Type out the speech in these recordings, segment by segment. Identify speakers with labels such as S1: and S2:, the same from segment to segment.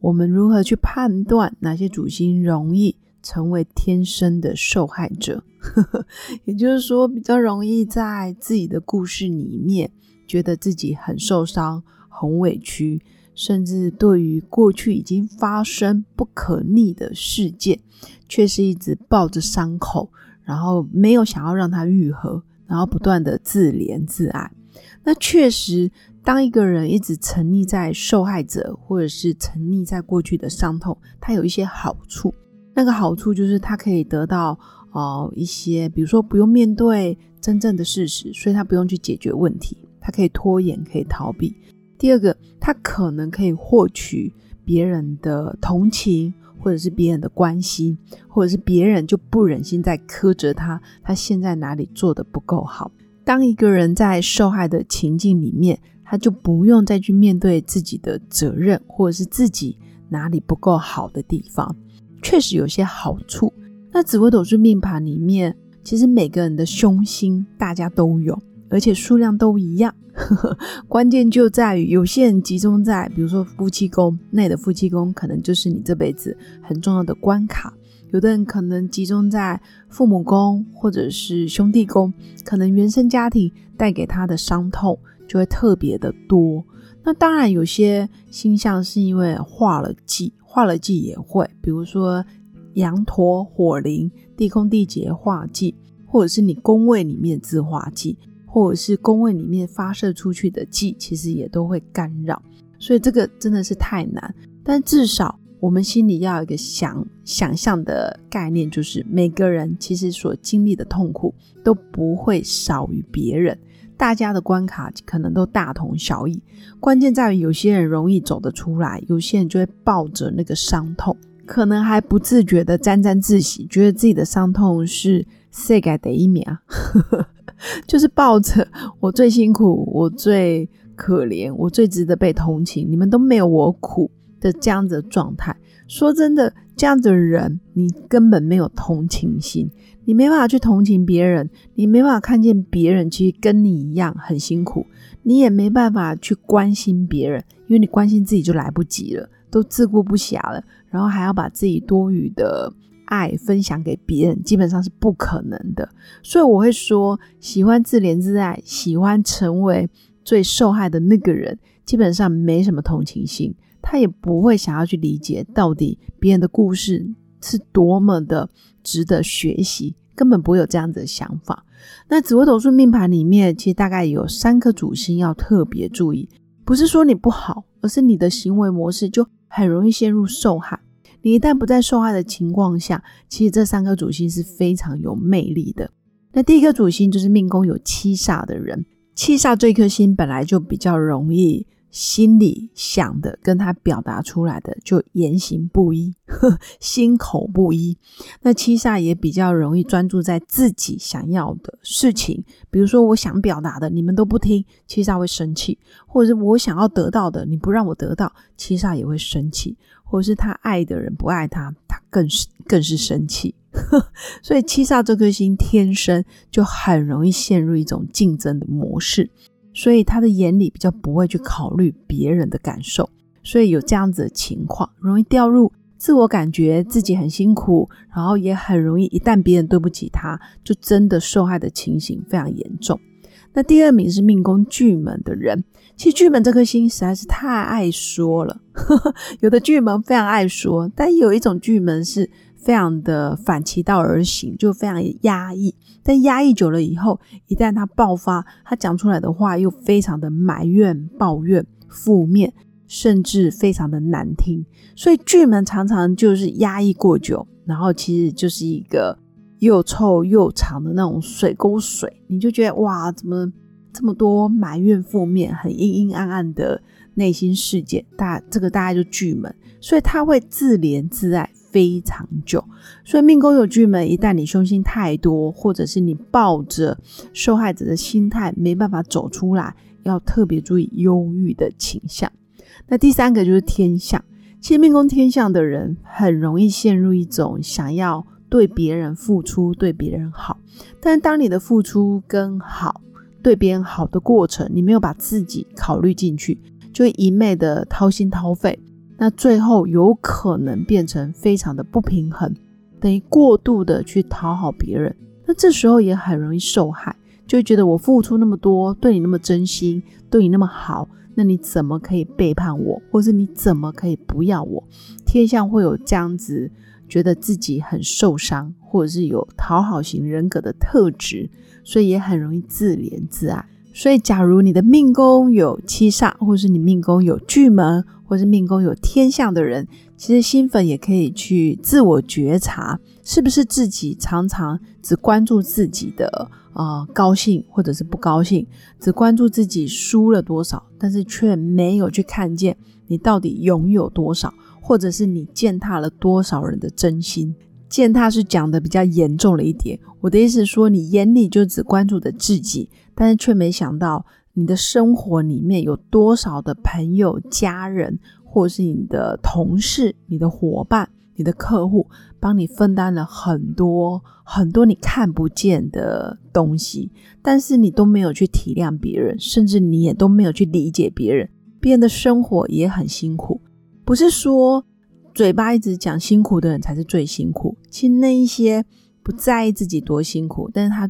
S1: 我们如何去判断哪些主星容易成为天生的受害者？也就是说，比较容易在自己的故事里面觉得自己很受伤、很委屈，甚至对于过去已经发生不可逆的事件，却是一直抱着伤口，然后没有想要让它愈合，然后不断的自怜自爱。那确实。当一个人一直沉溺在受害者，或者是沉溺在过去的伤痛，他有一些好处。那个好处就是他可以得到哦一些，比如说不用面对真正的事实，所以他不用去解决问题，他可以拖延，可以逃避。第二个，他可能可以获取别人的同情，或者是别人的关心，或者是别人就不忍心再苛责他，他现在哪里做的不够好。当一个人在受害的情境里面。他就不用再去面对自己的责任，或者是自己哪里不够好的地方，确实有些好处。那紫微斗数命盘里面，其实每个人的凶星大家都有，而且数量都一样。关键就在于有些人集中在，比如说夫妻宫，那你的夫妻宫可能就是你这辈子很重要的关卡；有的人可能集中在父母宫或者是兄弟宫，可能原生家庭带给他的伤痛。就会特别的多。那当然，有些星象是因为化了忌，化了忌也会，比如说羊驼、火灵、地空、地劫化忌，或者是你宫位里面自化忌，或者是宫位里面发射出去的忌，其实也都会干扰。所以这个真的是太难。但至少我们心里要有一个想想象的概念，就是每个人其实所经历的痛苦都不会少于别人。大家的关卡可能都大同小异，关键在于有些人容易走得出来，有些人就会抱着那个伤痛，可能还不自觉的沾沾自喜，觉得自己的伤痛是世界第一名，就是抱着我最辛苦，我最可怜，我最值得被同情，你们都没有我苦的这样子的状态。说真的，这样的人你根本没有同情心。你没办法去同情别人，你没办法看见别人其实跟你一样很辛苦，你也没办法去关心别人，因为你关心自己就来不及了，都自顾不暇了，然后还要把自己多余的爱分享给别人，基本上是不可能的。所以我会说，喜欢自怜自爱，喜欢成为最受害的那个人，基本上没什么同情心，他也不会想要去理解到底别人的故事。是多么的值得学习，根本不会有这样子的想法。那紫微斗数命盘里面，其实大概有三颗主星要特别注意，不是说你不好，而是你的行为模式就很容易陷入受害。你一旦不在受害的情况下，其实这三颗主星是非常有魅力的。那第一个主星就是命宫有七煞的人，七煞这颗星本来就比较容易。心里想的跟他表达出来的就言行不一，心口不一。那七煞也比较容易专注在自己想要的事情，比如说我想表达的，你们都不听，七煞会生气；或者是我想要得到的，你不让我得到，七煞也会生气；或者是他爱的人不爱他，他更是更是生气。所以七煞这颗心天生就很容易陷入一种竞争的模式。所以他的眼里比较不会去考虑别人的感受，所以有这样子的情况，容易掉入自我感觉自己很辛苦，然后也很容易一旦别人对不起他，就真的受害的情形非常严重。那第二名是命宫巨门的人，其实巨门这颗星实在是太爱说了，有的巨门非常爱说，但有一种巨门是。非常的反其道而行，就非常压抑。但压抑久了以后，一旦他爆发，他讲出来的话又非常的埋怨、抱怨、负面，甚至非常的难听。所以巨门常常就是压抑过久，然后其实就是一个又臭又长的那种水沟水。你就觉得哇，怎么这么多埋怨、负面、很阴阴暗暗的内心世界，大这个大概就巨门，所以他会自怜自爱非常久。所以命宫有巨门，一旦你凶星太多，或者是你抱着受害者的心态没办法走出来，要特别注意忧郁的倾向。那第三个就是天象，其实命宫天象的人很容易陷入一种想要对别人付出、对别人好，但是当你的付出跟好、对别人好的过程，你没有把自己考虑进去，就一昧的掏心掏肺，那最后有可能变成非常的不平衡，等于过度的去讨好别人，那这时候也很容易受害，就会觉得我付出那么多，对你那么真心，对你那么好。那你怎么可以背叛我，或是你怎么可以不要我？天象会有这样子，觉得自己很受伤，或者是有讨好型人格的特质，所以也很容易自怜自爱。所以，假如你的命宫有七煞，或是你命宫有巨门，或是命宫有天象的人，其实新粉也可以去自我觉察，是不是自己常常只关注自己的。啊，高兴或者是不高兴，只关注自己输了多少，但是却没有去看见你到底拥有多少，或者是你践踏了多少人的真心。践踏是讲的比较严重了一点。我的意思说，你眼里就只关注着自己，但是却没想到你的生活里面有多少的朋友、家人，或是你的同事、你的伙伴。你的客户帮你分担了很多很多你看不见的东西，但是你都没有去体谅别人，甚至你也都没有去理解别人，别人的生活也很辛苦。不是说嘴巴一直讲辛苦的人才是最辛苦，其实那一些不在意自己多辛苦，但是他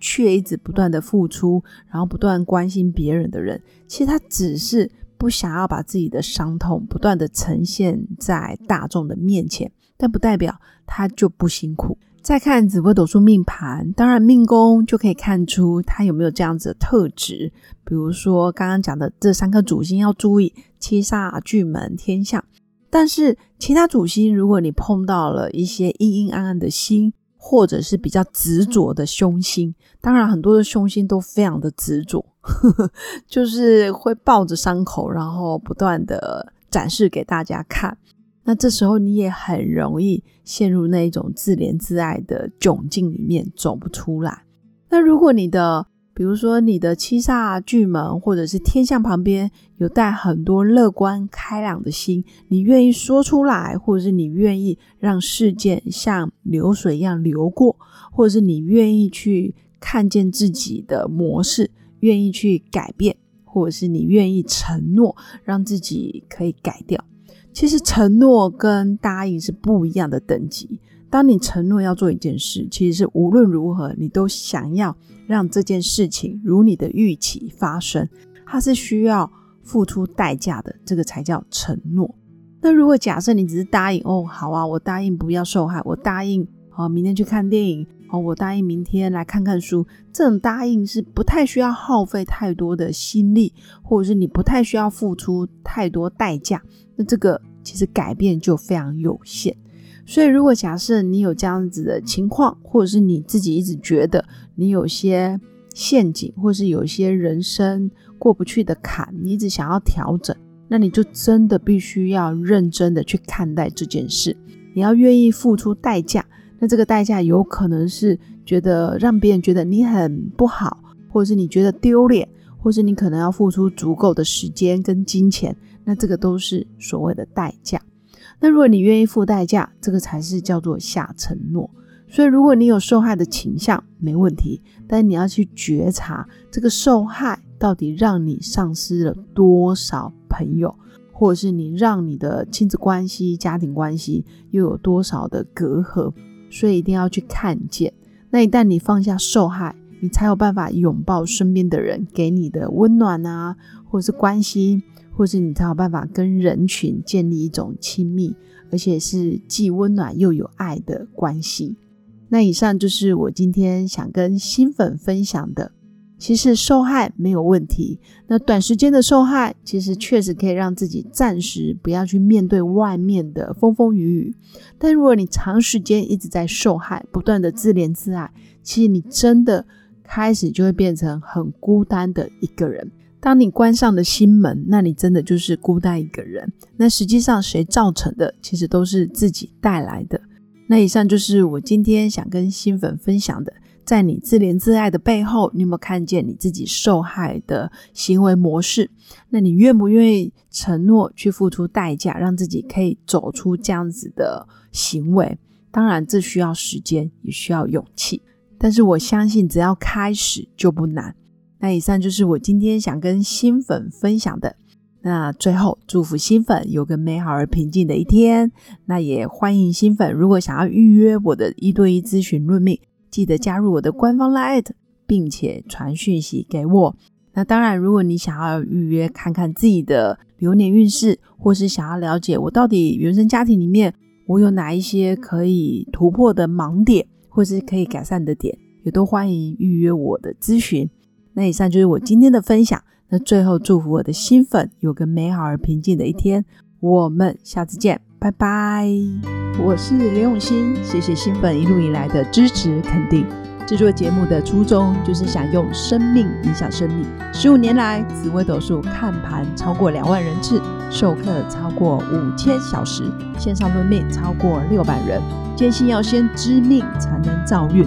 S1: 却一直不断的付出，然后不断关心别人的人，其实他只是。不想要把自己的伤痛不断的呈现在大众的面前，但不代表他就不辛苦。再看紫微斗数命盘，当然命宫就可以看出他有没有这样子的特质。比如说刚刚讲的这三颗主星要注意七煞、巨门、天象，但是其他主星如果你碰到了一些阴阴暗暗的星。或者是比较执着的凶星，当然很多的凶星都非常的执着，就是会抱着伤口，然后不断的展示给大家看。那这时候你也很容易陷入那一种自怜自爱的窘境里面，走不出来。那如果你的比如说，你的七煞巨门，或者是天象旁边有带很多乐观开朗的心，你愿意说出来，或者是你愿意让事件像流水一样流过，或者是你愿意去看见自己的模式，愿意去改变，或者是你愿意承诺让自己可以改掉。其实承诺跟答应是不一样的等级。当你承诺要做一件事，其实是无论如何你都想要让这件事情如你的预期发生，它是需要付出代价的，这个才叫承诺。那如果假设你只是答应，哦，好啊，我答应不要受害，我答应哦，明天去看电影，哦，我答应明天来看看书，这种答应是不太需要耗费太多的心力，或者是你不太需要付出太多代价，那这个其实改变就非常有限。所以，如果假设你有这样子的情况，或者是你自己一直觉得你有些陷阱，或是有些人生过不去的坎，你一直想要调整，那你就真的必须要认真的去看待这件事。你要愿意付出代价，那这个代价有可能是觉得让别人觉得你很不好，或者是你觉得丢脸，或是你可能要付出足够的时间跟金钱，那这个都是所谓的代价。那如果你愿意付代价，这个才是叫做下承诺。所以，如果你有受害的倾向，没问题，但你要去觉察这个受害到底让你丧失了多少朋友，或者是你让你的亲子关系、家庭关系又有多少的隔阂。所以，一定要去看见。那一旦你放下受害，你才有办法拥抱身边的人给你的温暖啊，或者是关心。或是你才有办法跟人群建立一种亲密，而且是既温暖又有爱的关系。那以上就是我今天想跟新粉分享的。其实受害没有问题，那短时间的受害其实确实可以让自己暂时不要去面对外面的风风雨雨。但如果你长时间一直在受害，不断的自怜自爱，其实你真的开始就会变成很孤单的一个人。当你关上了心门，那你真的就是孤单一个人。那实际上谁造成的？其实都是自己带来的。那以上就是我今天想跟新粉分享的。在你自怜自爱的背后，你有没有看见你自己受害的行为模式？那你愿不愿意承诺去付出代价，让自己可以走出这样子的行为？当然，这需要时间，也需要勇气。但是我相信，只要开始就不难。那以上就是我今天想跟新粉分享的。那最后，祝福新粉有个美好而平静的一天。那也欢迎新粉，如果想要预约我的一对一咨询论命。记得加入我的官方 Line，并且传讯息给我。那当然，如果你想要预约看看自己的流年运势，或是想要了解我到底原生家庭里面我有哪一些可以突破的盲点，或是可以改善的点，也都欢迎预约我的咨询。那以上就是我今天的分享。那最后祝福我的新粉有个美好而平静的一天。我们下次见。拜拜，我是刘永新，谢谢新粉一路以来的支持肯定。制作节目的初衷就是想用生命影响生命。十五年来，紫微斗数看盘超过两万人次，授课超过五千小时，线上论命超过六百人。坚信要先知命才能造运，